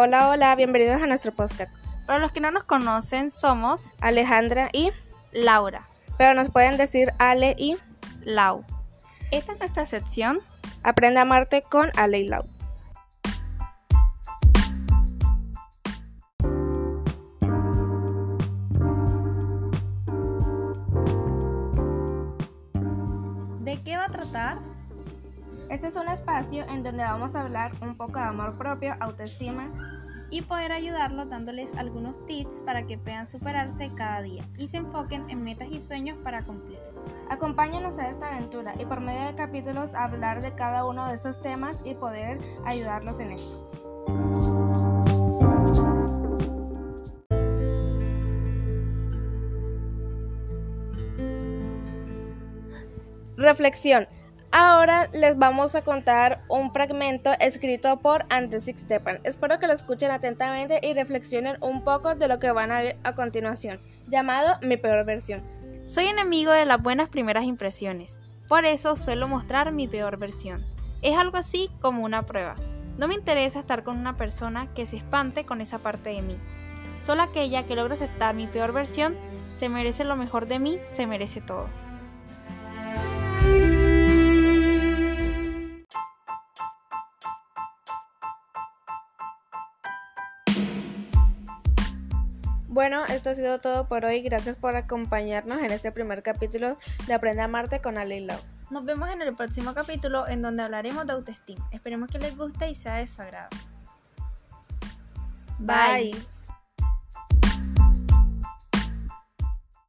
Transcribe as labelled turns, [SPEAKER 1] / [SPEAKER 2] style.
[SPEAKER 1] Hola, hola, bienvenidos a nuestro podcast.
[SPEAKER 2] Para los que no nos conocen, somos
[SPEAKER 1] Alejandra y
[SPEAKER 2] Laura,
[SPEAKER 1] pero nos pueden decir Ale y
[SPEAKER 2] Lau. Esta es nuestra sección
[SPEAKER 1] Aprende a amarte con Ale y Lau.
[SPEAKER 2] ¿De qué va a tratar?
[SPEAKER 1] Este es un espacio en donde vamos a hablar un poco de amor propio, autoestima
[SPEAKER 2] y poder ayudarlos dándoles algunos tips para que puedan superarse cada día y se enfoquen en metas y sueños para cumplir.
[SPEAKER 1] Acompáñanos a esta aventura y por medio de capítulos hablar de cada uno de esos temas y poder ayudarlos en esto. Reflexión. Ahora les vamos a contar un fragmento escrito por Andrés Stepan. Espero que lo escuchen atentamente y reflexionen un poco de lo que van a ver a continuación, llamado Mi peor versión.
[SPEAKER 2] Soy enemigo de las buenas primeras impresiones, por eso suelo mostrar mi peor versión. Es algo así como una prueba. No me interesa estar con una persona que se espante con esa parte de mí. Solo aquella que logra aceptar mi peor versión se merece lo mejor de mí, se merece todo.
[SPEAKER 1] Bueno, esto ha sido todo por hoy. Gracias por acompañarnos en este primer capítulo de Aprende a Marte con Ale Lau.
[SPEAKER 2] Nos vemos en el próximo capítulo en donde hablaremos de autoestima. Esperemos que les guste y sea de su agrado.
[SPEAKER 1] Bye.